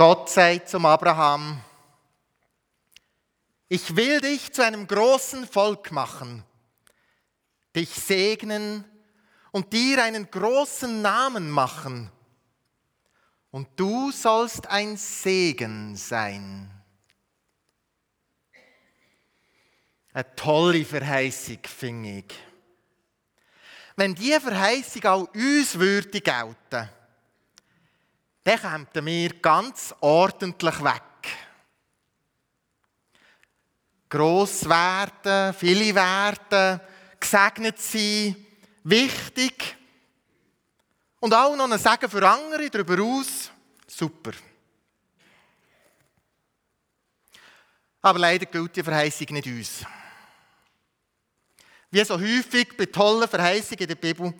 Gott sagt zum Abraham, ich will dich zu einem großen Volk machen, dich segnen und dir einen großen Namen machen. Und du sollst ein Segen sein. Eine tolle Verheißung, finde ich. Wenn diese Verheißung auch uns würde gelten, dann kämen wir ganz ordentlich weg. Gross werden, viele werden, gesegnet sein, wichtig. Und auch noch ein Segen für andere darüber aus. Super. Aber leider gilt die Verheißung nicht uns. Wie so häufig bei tollen Verheißungen in der Bibel,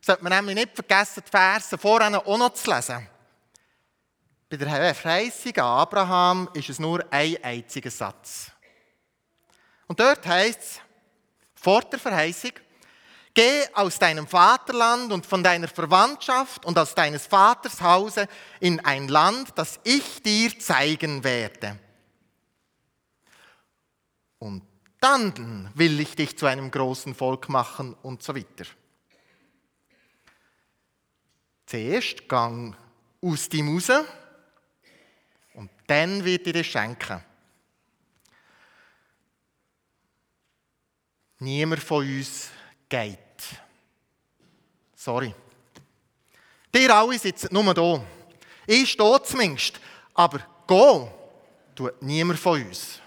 sollte man nämlich nicht vergessen, die Verse vorher auch noch zu lesen. Bei der Verheißung an Abraham ist es nur ein einziger Satz. Und dort heißt es, vor der Verheißung, geh aus deinem Vaterland und von deiner Verwandtschaft und aus deines Vaters Hause in ein Land, das ich dir zeigen werde. Und dann will ich dich zu einem großen Volk machen und so weiter. Zuerst gang aus dem raus dann wird ich dir schenken. Niemand von uns geht. Sorry. Ihr alle sitzen nur da. Ich stehe zumindest. Aber gehen tut niemand von uns.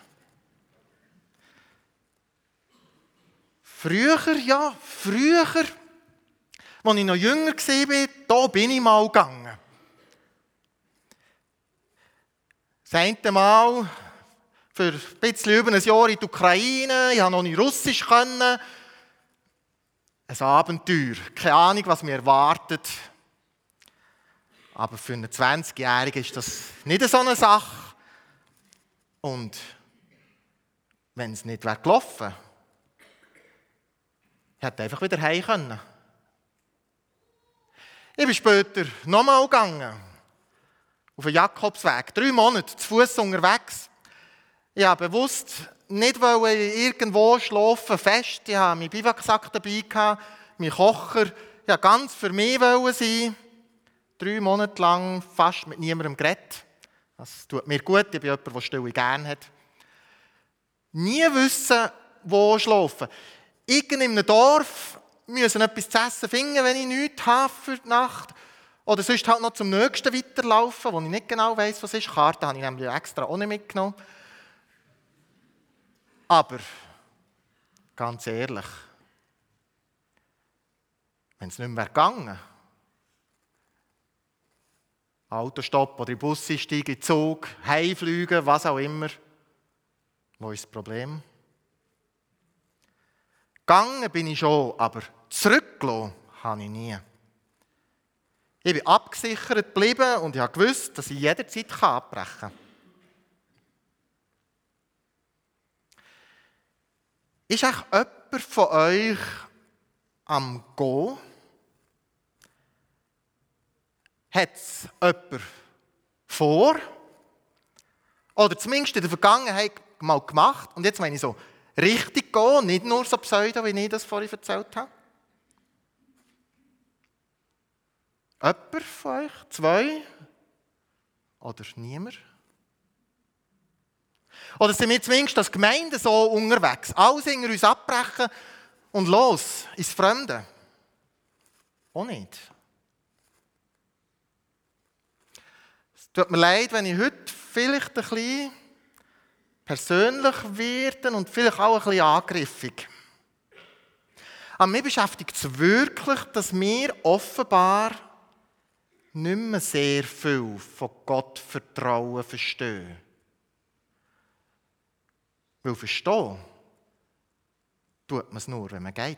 Früher, ja, früher, als ich noch jünger war, da bin ich mal gegangen. Das eine Mal für ein bisschen über ein Jahr in die Ukraine, ich konnte noch nicht Russisch. Können. Ein Abenteuer, keine Ahnung, was mir erwartet. Aber für einen 20-Jährigen ist das nicht so eine Sache. Und wenn es nicht wäre gelaufen hätte einfach wieder heim können. Ich bin später nochmal gegangen. Auf den Jakobsweg. Drei Monate zu Fuß unterwegs. Ich habe bewusst nicht irgendwo schlafen fest. Ich habe meinen Biwaksack dabei gehabt, meinen Kocher. Ich wollte ganz für mich sein. Drei Monate lang fast mit niemandem geredet. Das tut mir gut. Ich bin jemand, der Stille gerne hat. Nie wissen, wo schlafen irgend in einem Dorf müssen etwas zu essen finden, wenn ich nichts habe für die Nacht. Oder sonst halt noch zum nächsten weiterlaufen, wo ich nicht genau weiß, was ist. Karte habe ich nämlich extra auch nicht mitgenommen. Aber, ganz ehrlich, wenn es nicht mehr gegangen Autostopp oder in Bus steigen, Zug, heimfliegen, was auch immer, wo ist das Problem? Gegangen bin ich schon, aber zurückgelassen habe ich nie. Ich bin abgesichert geblieben und ich gewusst, dass ich jederzeit abbrechen kann. Ist auch jemand von euch am Gehen? Hat es jemand vor? Oder zumindest in der Vergangenheit mal gemacht? Und jetzt meine ich so, richtig gehen, nicht nur so pseudo, wie ich das vorhin erzählt habe? Jemand von euch? Zwei? Oder niemand? Oder sind wir zumindest als Gemeinde so unterwegs? Alles in uns abbrechen und los ins Fremde? Auch nicht. Es tut mir leid, wenn ich heute vielleicht ein bisschen persönlich werden und vielleicht auch ein bisschen angriffig. Aber mir beschäftigt es wirklich, dass wir offenbar nicht mehr sehr viel von Gott Vertrauen verstehen. Weil verstehen tut man es nur, wenn man geht.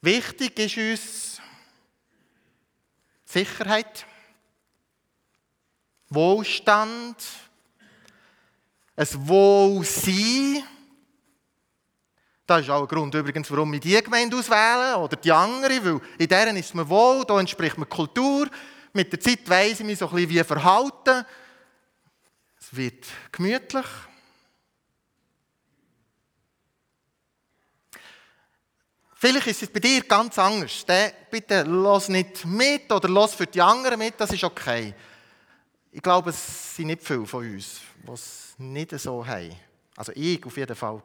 Wichtig ist uns Sicherheit. Wohlstand, ein Wohlsein. Das ist auch ein Grund übrigens, warum wir diese Gemeinde auswählen oder die andere, weil in deren ist man wohl, da entspricht man Kultur, Mit der Zeit weiss ich mich so ein bisschen wie verhalten. Es wird gemütlich. Vielleicht ist es bei dir ganz anders. Bitte los nicht mit oder los für die anderen mit, das ist okay. Ich glaube, es sind nicht viele von uns, die es nicht so haben. Also ich auf jeden Fall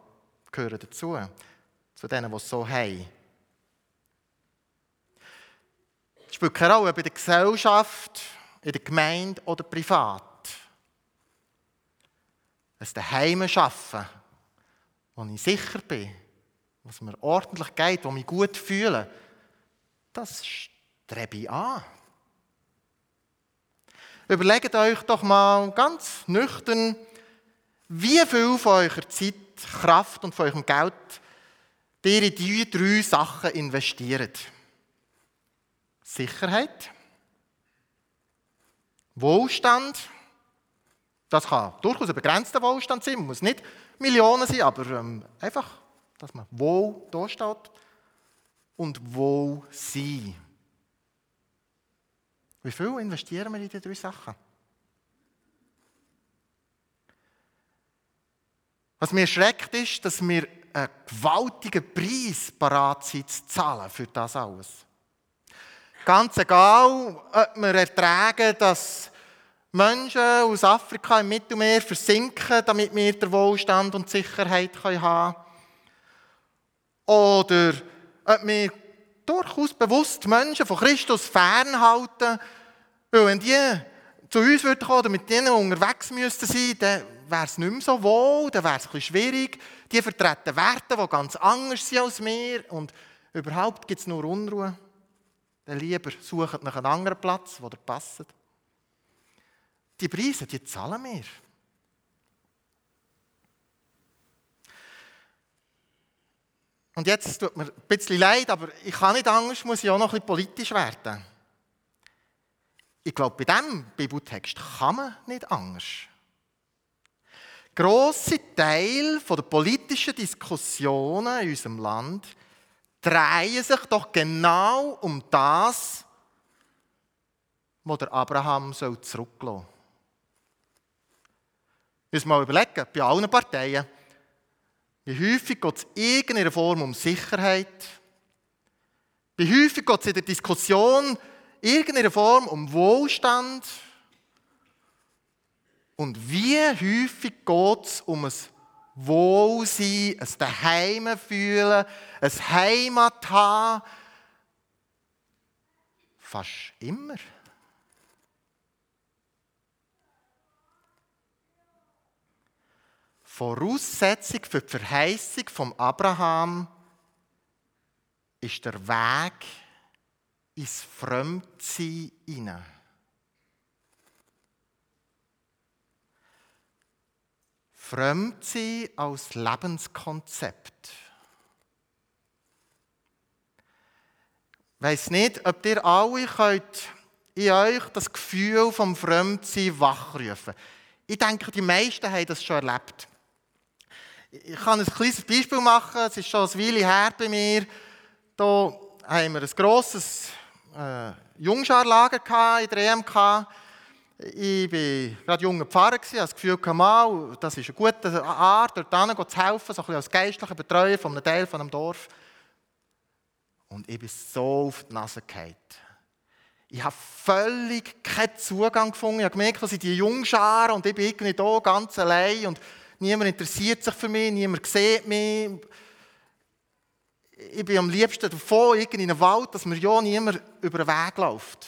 gehöre dazu, zu denen, die es so haben. Es spielt keine Rolle, ob in der Gesellschaft, in der Gemeinde oder privat. Es daheim schaffen, wo ich sicher bin, was mir ordentlich geht, wo ich mich gut fühle, das strebe ich an. Überlegt euch doch mal ganz nüchtern, wie viel von eurer Zeit, Kraft und von eurem Geld ihr in diese drei Sachen investiert. Sicherheit, Wohlstand, das kann durchaus ein begrenzter Wohlstand sein, muss nicht Millionen sein, aber ähm, einfach dass man wohl da steht und wohl sein. Wie viel investieren wir in diese drei Sachen? Was mir schreckt, ist, dass wir einen gewaltigen Preis parat sind zu zahlen für das alles. Ganz egal, ob wir ertragen, dass Menschen aus Afrika im Mittelmeer versinken, damit wir den Wohlstand und Sicherheit haben können. Oder ob wir durchaus bewusst Menschen von Christus fernhalten, weil wenn die zu uns kommen oder mit denen unterwegs müssten sein, dann wäre es nicht mehr so wohl, dann wäre es ein bisschen schwierig. Die vertreten Werte, die ganz anders sind als wir und überhaupt gibt es nur Unruhe. Dann lieber suchen nach einem anderen Platz, wo der passt. Die Preise, die zahlen wir. Und jetzt tut mir ein bisschen leid, aber ich kann nicht anders, muss ich auch noch ein bisschen politisch werden. Ich glaube, bei diesem Bibeltext kann man nicht anders. Grosse Teil der politischen Diskussionen in unserem Land drehen sich doch genau um das, was der Abraham zurücklassen soll. Müssen wir mal überlegen, bei allen Parteien. Wie häufig geht es in irgendeiner Form um Sicherheit? Wie häufig geht es in der Diskussion in irgendeiner Form um Wohlstand? Und wie häufig geht es um ein Wohlsein, ein Daheim fühlen, ein Heimat haben? Fast immer. Voraussetzung für die Verheißung von Abraham ist der Weg ins Fremdsein hinein. Fremdsein als Lebenskonzept. Ich weiss nicht, ob ihr alle könnt in euch das Gefühl vom Fremdsein wachrufen. Ich denke, die meisten haben das schon erlebt. Ich kann ein kleines Beispiel machen. Es ist schon ein Weile her bei mir. Da haben wir ein grosses äh, Jungscharlager in der EMK. Ich war gerade junger Pfarrer, hatte das Gefühl, mal, das ist eine gute Art, dort zu helfen, so ein bisschen als geistlicher Betreuer von einem Teil von einem Dorf. Und ich bin so auf die Nase gefallen. Ich habe völlig keinen Zugang gefunden. Ich habe gemerkt, dass ich die Jungschar und ich bin irgendwie hier ganz allein. Und niemand interessiert sich für mich, niemand sieht mich. Ich bin am liebsten davon, in einem Wald, dass mir ja niemand über den Weg läuft.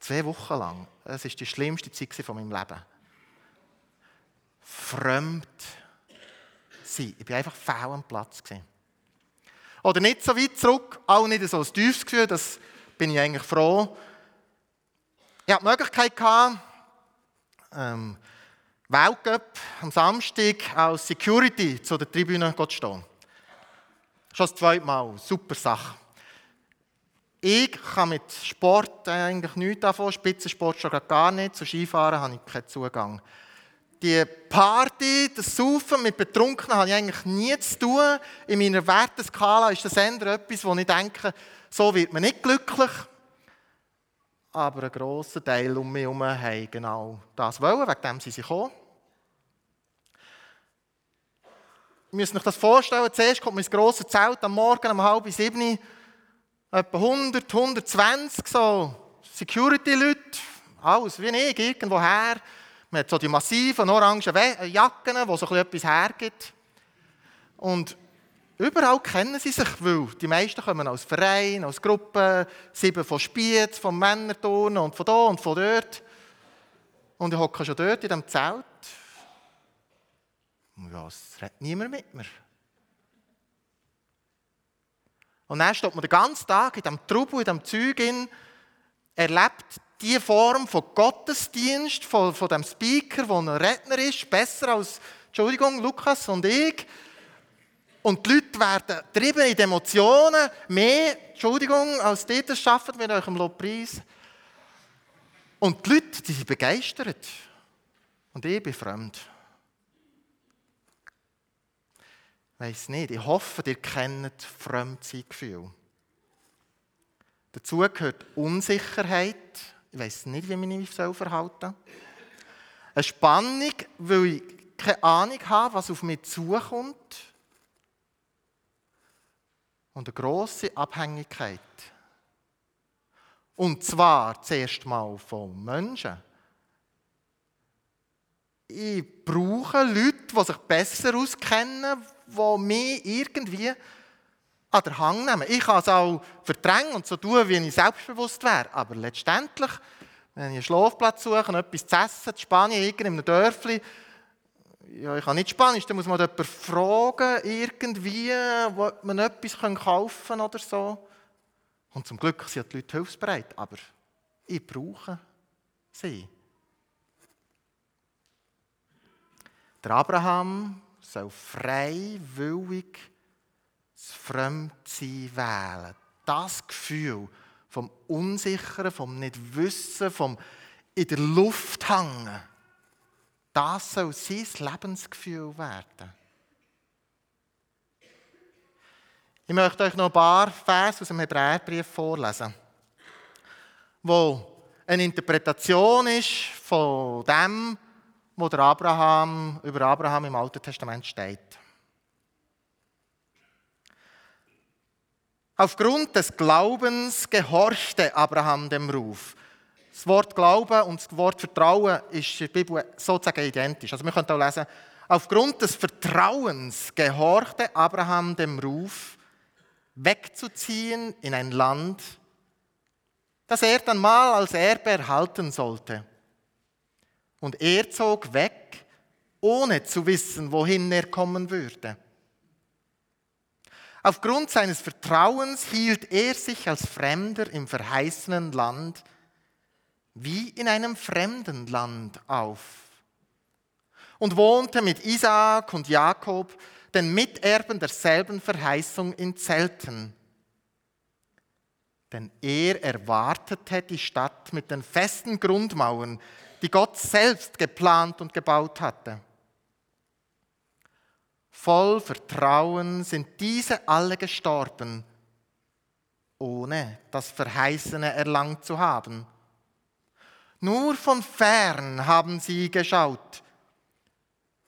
Zwei Wochen lang. Das war die schlimmste Zeit von meinem Leben. Fremd sein. Ich war einfach faul am Platz. Oder nicht so weit zurück, auch nicht so ein tiefes Gefühl, das bin ich eigentlich froh. Ich hatte die Möglichkeit, gehabt, ähm, Weltcup am Samstag als Security zu der Tribüne zu stehen. Schon das zweite Mal. Super Sache. Ich kann mit Sport eigentlich nichts davon, Spitzensport schon gar nicht. Zu Skifahren habe ich keinen Zugang. Die Party, das Saufen mit Betrunkenen habe ich eigentlich nie zu tun. In meiner Werteskala ist das eher etwas, wo ich denke, so wird man nicht glücklich. aber ein grosser Teil um mich herum haben genau das wollen, wegen dem sind sie gekommen. Ihr müsst euch das vorstellen, zuerst kommt man ins grosse Zelt am Morgen um halb sieben, etwa 100, 120 so Security-Leute, alles wie ich, irgendwo her. Man hat so die massiven orangen Jacken, die so etwas hergibt. Und überall kennen sie sich, weil die meisten kommen aus Vereinen, aus Gruppen, sieben von Spiez, von Männerturnen und von da und von dort. Und ich hocke schon dort in diesem Zelt. Ja, es redet niemand mit mir. Und dann steht man den ganzen Tag in diesem Trubel, in diesem Zeug, in, erlebt die Form von Gottesdienst, von, von dem Speaker, der ein Redner ist, besser als, Entschuldigung, Lukas und ich. Und die Leute werden getrieben in Emotionen, mehr, Entschuldigung, als die das schaffen mit eurem Lobpreis. Und die Leute, die sind begeistert. Und ich bin fremd. Weiss nicht, ich hoffe, ihr kennt Fremdsein-Gefühl. Dazu gehört Unsicherheit. Ich weiß nicht, wie ich mich verhalten soll. Eine Spannung, weil ich keine Ahnung habe, was auf mich zukommt. Und eine grosse Abhängigkeit. Und zwar zuerst mal von Menschen. Ich brauche Leute, die sich besser auskennen, die mich irgendwie an der Hang nehmen. Ich kann es auch verdrängen und so tun, wie ich selbstbewusst wäre. Aber letztendlich, wenn ich einen Schlafplatz suche etwas zu essen, in Spanien, in einem Dörfli, ja, ich kann nicht Spanisch, dann muss man jemanden fragen, irgendwie, wo man etwas kaufen kann oder so. Und zum Glück sind die Leute hilfsbereit, aber ich brauche sie. Der Abraham soll freiwillig das Fremdsein wählen. Das Gefühl vom Unsicheren, vom Nichtwissen, vom in der Luft hängen. Das soll sein Lebensgefühl werden. Ich möchte euch noch ein paar Verse aus dem Hebräerbrief vorlesen, wo eine Interpretation ist von dem, was der Abraham, über Abraham im Alten Testament steht. Aufgrund des Glaubens gehorchte Abraham dem Ruf. Das Wort Glauben und das Wort Vertrauen ist in der Bibel sozusagen identisch. Also wir können auch lesen, aufgrund des Vertrauens gehorchte Abraham dem Ruf, wegzuziehen in ein Land, das er dann mal als Erbe erhalten sollte. Und er zog weg, ohne zu wissen, wohin er kommen würde. Aufgrund seines Vertrauens hielt er sich als Fremder im verheißenen Land wie in einem fremden Land auf und wohnte mit Isaak und Jakob, den Miterben derselben Verheißung, in Zelten. Denn er erwartete die Stadt mit den festen Grundmauern, die Gott selbst geplant und gebaut hatte. Voll Vertrauen sind diese alle gestorben, ohne das Verheißene erlangt zu haben. Nur von fern haben sie geschaut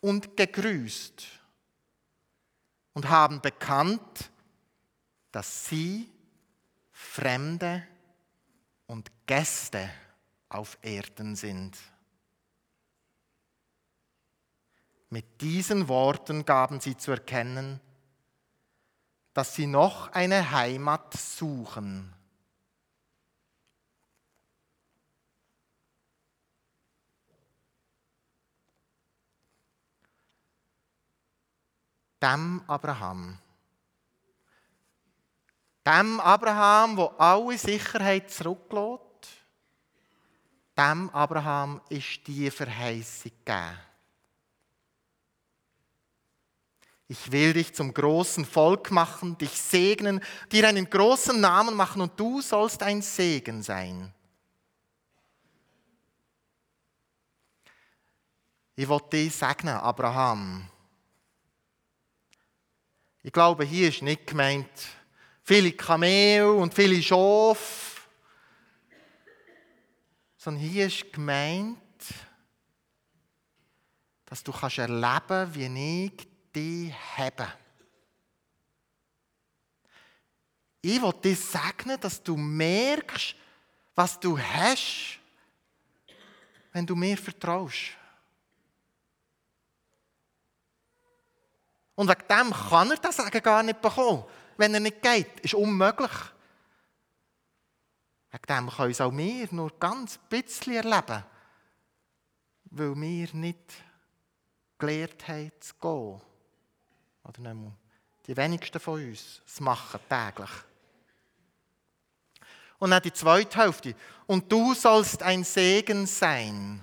und gegrüßt und haben bekannt, dass sie Fremde und Gäste auf Erden sind. Mit diesen Worten gaben sie zu erkennen, dass sie noch eine Heimat suchen. Dem Abraham. Dem Abraham, wo alle Sicherheit zurücklässt, dem Abraham ist die Verheißung gegeben. Ich will dich zum großen Volk machen, dich segnen, dir einen großen Namen machen und du sollst ein Segen sein. Ich wollte dich segnen, Abraham. Ich glaube, hier ist nicht gemeint, viele Kamel und viele Schafe sondern hier ist gemeint, dass du kannst erleben wie ich dich habe. Ich will dir segnen, dass du merkst, was du hast, wenn du mir vertraust. Und wegen dem kann er das Sagen gar nicht bekommen. Wenn er nicht geht, ist unmöglich. Wegen dem können es auch wir nur ganz bisschen erleben, weil wir nicht gelernt haben zu gehen. Oder nicht die wenigsten von uns das machen täglich. Und dann die zweite Hälfte. Und du sollst ein Segen sein.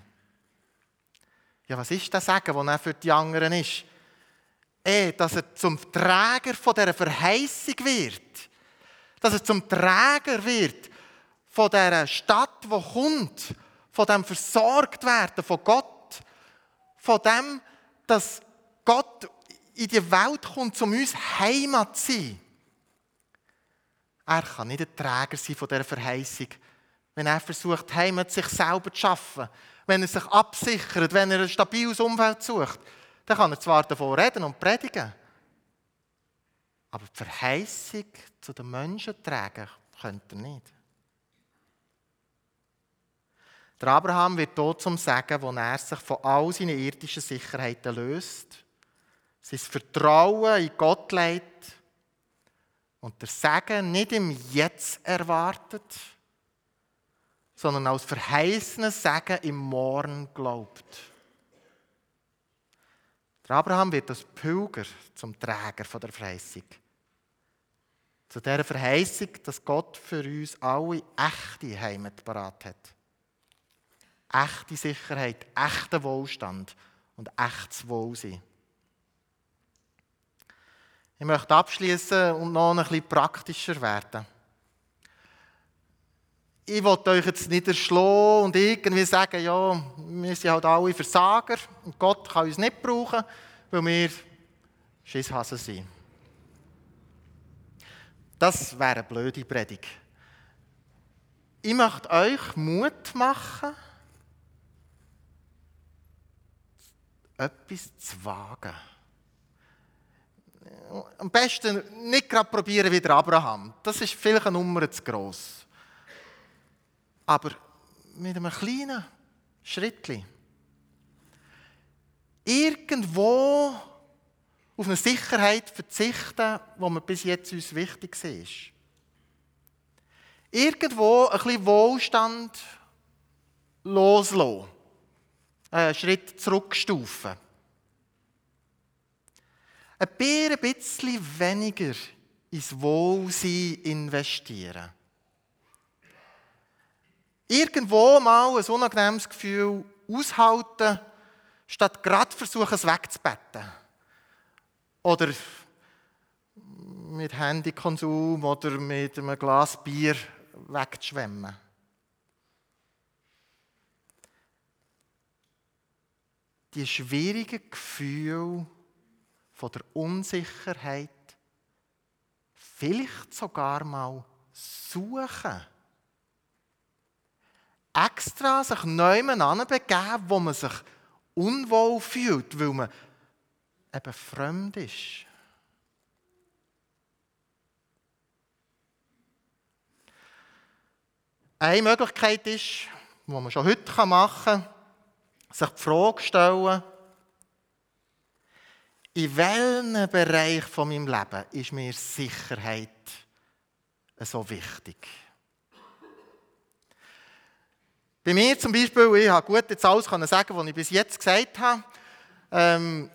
Ja, was ist das Segen, das er für die anderen ist? Eh, dass er zum Träger von dieser Verheißung wird. Dass er zum Träger wird von dieser Stadt, die kommt. Von dem versorgt werden von Gott. Von dem, dass Gott in die Welt kommt, um uns Heimat zu sein. Er kann nicht ein Träger sein von dieser Verheißung, wenn er versucht, Heimat sich selber zu schaffen, wenn er sich absichert, wenn er ein stabiles Umfeld sucht. Dann kann er zwar davon reden und predigen, aber die Verheißung zu den Menschen tragen könnte er nicht. Der Abraham wird dort zum Sagen, wo er sich von all seinen irdischen Sicherheiten löst, sein Vertrauen in Gott legt und der Segen nicht im Jetzt erwartet, sondern als verheißenes Segen im Morgen glaubt. Der Abraham wird als Pilger zum Träger der Verheißung. Zu der Verheißung, dass Gott für uns alle echte Heimat parat hat. Echte Sicherheit, echter Wohlstand und echtes Wohlsein. Ich möchte abschließen und noch ein bisschen praktischer werden. Ich wollte euch jetzt nicht erschlagen und irgendwie sagen, ja, wir sind halt alle Versager und Gott kann uns nicht brauchen, weil wir Schisshasen sind. Das wäre eine blöde Predigt. Ich möchte euch Mut machen, etwas zu wagen am besten nicht gerade probieren wie der Abraham. Das ist vielleicht eine Nummer zu gross. Aber mit einem kleinen Schritt. Irgendwo auf eine Sicherheit verzichten, die mir bis jetzt uns wichtig ist. Irgendwo ein bisschen Wohlstand loslassen. Einen Schritt zurückstufen ein bisschen weniger ins Wohlsein investieren. Irgendwo mal ein unangenehmes Gefühl aushalten, statt gerade versuchen, es wegzubetten. Oder mit Handykonsum oder mit einem Glas Bier wegzuschwemmen. Die schwierigen Gefühle von der Unsicherheit vielleicht sogar mal suchen. Extra sich neuem begeben, wo man sich unwohl fühlt, weil man eben fremd ist. Eine Möglichkeit ist, die man schon heute machen kann, sich die Frage stellen, in welchem Bereich von meinem Leben ist mir Sicherheit so wichtig? Bei mir zum Beispiel, ich habe gut jetzt alles sagen, was ich bis jetzt gesagt habe. Ähm,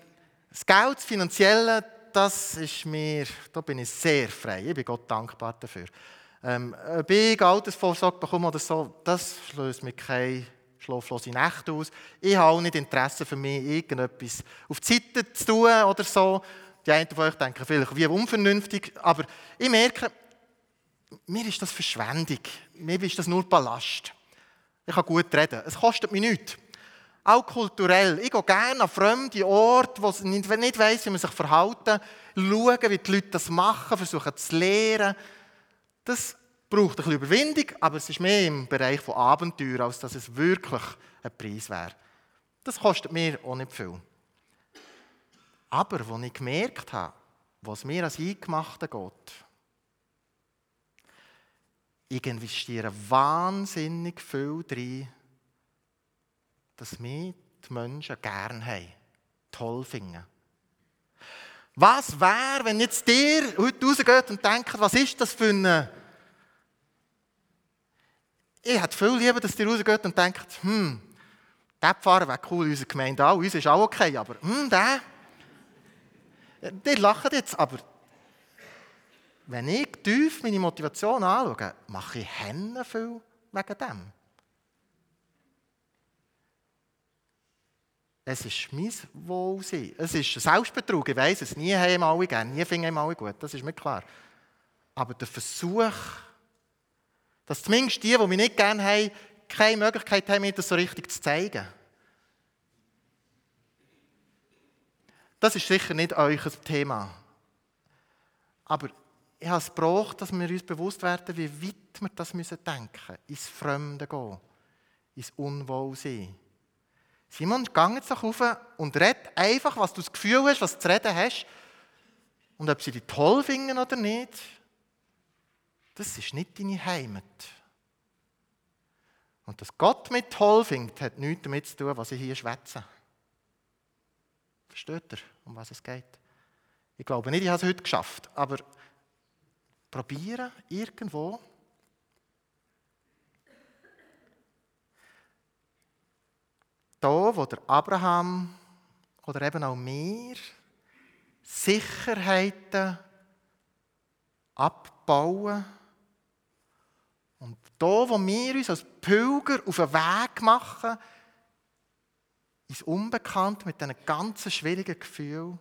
das Geld, das Finanzielle, das ist mir, da bin ich sehr frei. Ich bin Gott dankbar dafür. Ähm, ob ich Altersvorsorge bekomme oder so, das löst mir keine schlaflose Nächte aus. Ich habe auch nicht Interesse für mich, irgendetwas auf die Seite zu tun oder so. Die einen von euch denken vielleicht, wie unvernünftig, aber ich merke, mir ist das Verschwendung. Mir ist das nur Ballast. Ich kann gut reden. Es kostet mich nichts. Auch kulturell. Ich gehe gerne an fremde Orte, wo ich nicht, weiss, wie man sich verhalten. Schauen, wie die Leute das machen, versuchen zu lernen. Das braucht ein bisschen Überwindung, aber es ist mehr im Bereich von Abenteuer, als dass es wirklich ein Preis wäre. Das kostet mir auch nicht viel. Aber als ich gemerkt habe, was mir als Eingemachte geht, ich investiere wahnsinnig viel drin, dass mich die Menschen gerne haben, toll finden. Was wäre, wenn jetzt dir heute rausgeht und denkt, was ist das für eine... Ich hätte viel lieber, dass dir rausgeht und denkt, hm, der Pfarrer wäre cool in unserer Gemeinde auch, uns ist auch okay, aber hm, der... Die lachen jetzt, aber wenn ich tief meine Motivation anschaue, mache ich Hände viel wegen dem. Es ist mein Wohlsein. Es ist Selbstbetrug. Ich weiss es. Nie haben alle gern, nie finden alle gut. Das ist mir klar. Aber der Versuch, dass zumindest die, die mich nicht gerne haben, keine Möglichkeit haben, mir das so richtig zu zeigen. Das ist sicher nicht euch Thema. Aber ich habe es gebraucht, dass wir uns bewusst werden, wie weit wir das denken müssen. Ins Fremde gehen. Ins Unwohlsein. Simon, geh jetzt doch rauf und red einfach, was du das Gefühl hast, was du zu reden hast. Und ob sie dich toll finden oder nicht, das ist nicht deine Heimat. Und dass Gott mich toll findet, hat nichts damit zu tun, was ich hier schwätze. Versteht ihr, um was es geht? Ich glaube nicht, ich habe es heute geschafft, aber probieren irgendwo da, wo der Abraham oder eben auch mir Sicherheiten abbauen und da, wo wir uns als Pilger auf den Weg machen, ins Unbekannte mit diesen ganzen schwierigen Gefühlen,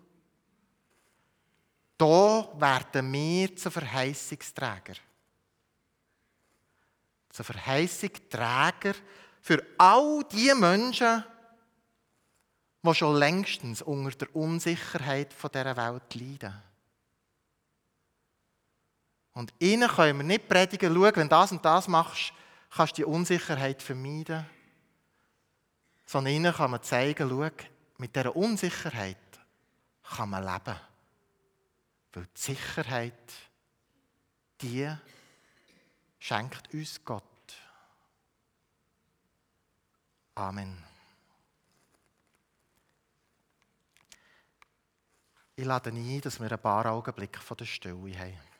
da werden wir zu Verheißungsträger. Zu Verheißungsträger für all die Menschen, die schon längstens unter der Unsicherheit dieser Welt leiden. Und ihnen können wir nicht predigen, schau, wenn das und das machst, kannst du die Unsicherheit vermeiden. Sondern ihnen kann man zeigen, schau, mit dieser Unsicherheit kann man leben. Weil die Sicherheit, die schenkt uns Gott. Amen. Ich lade ein, dass wir ein paar Augenblicke von der Stille haben.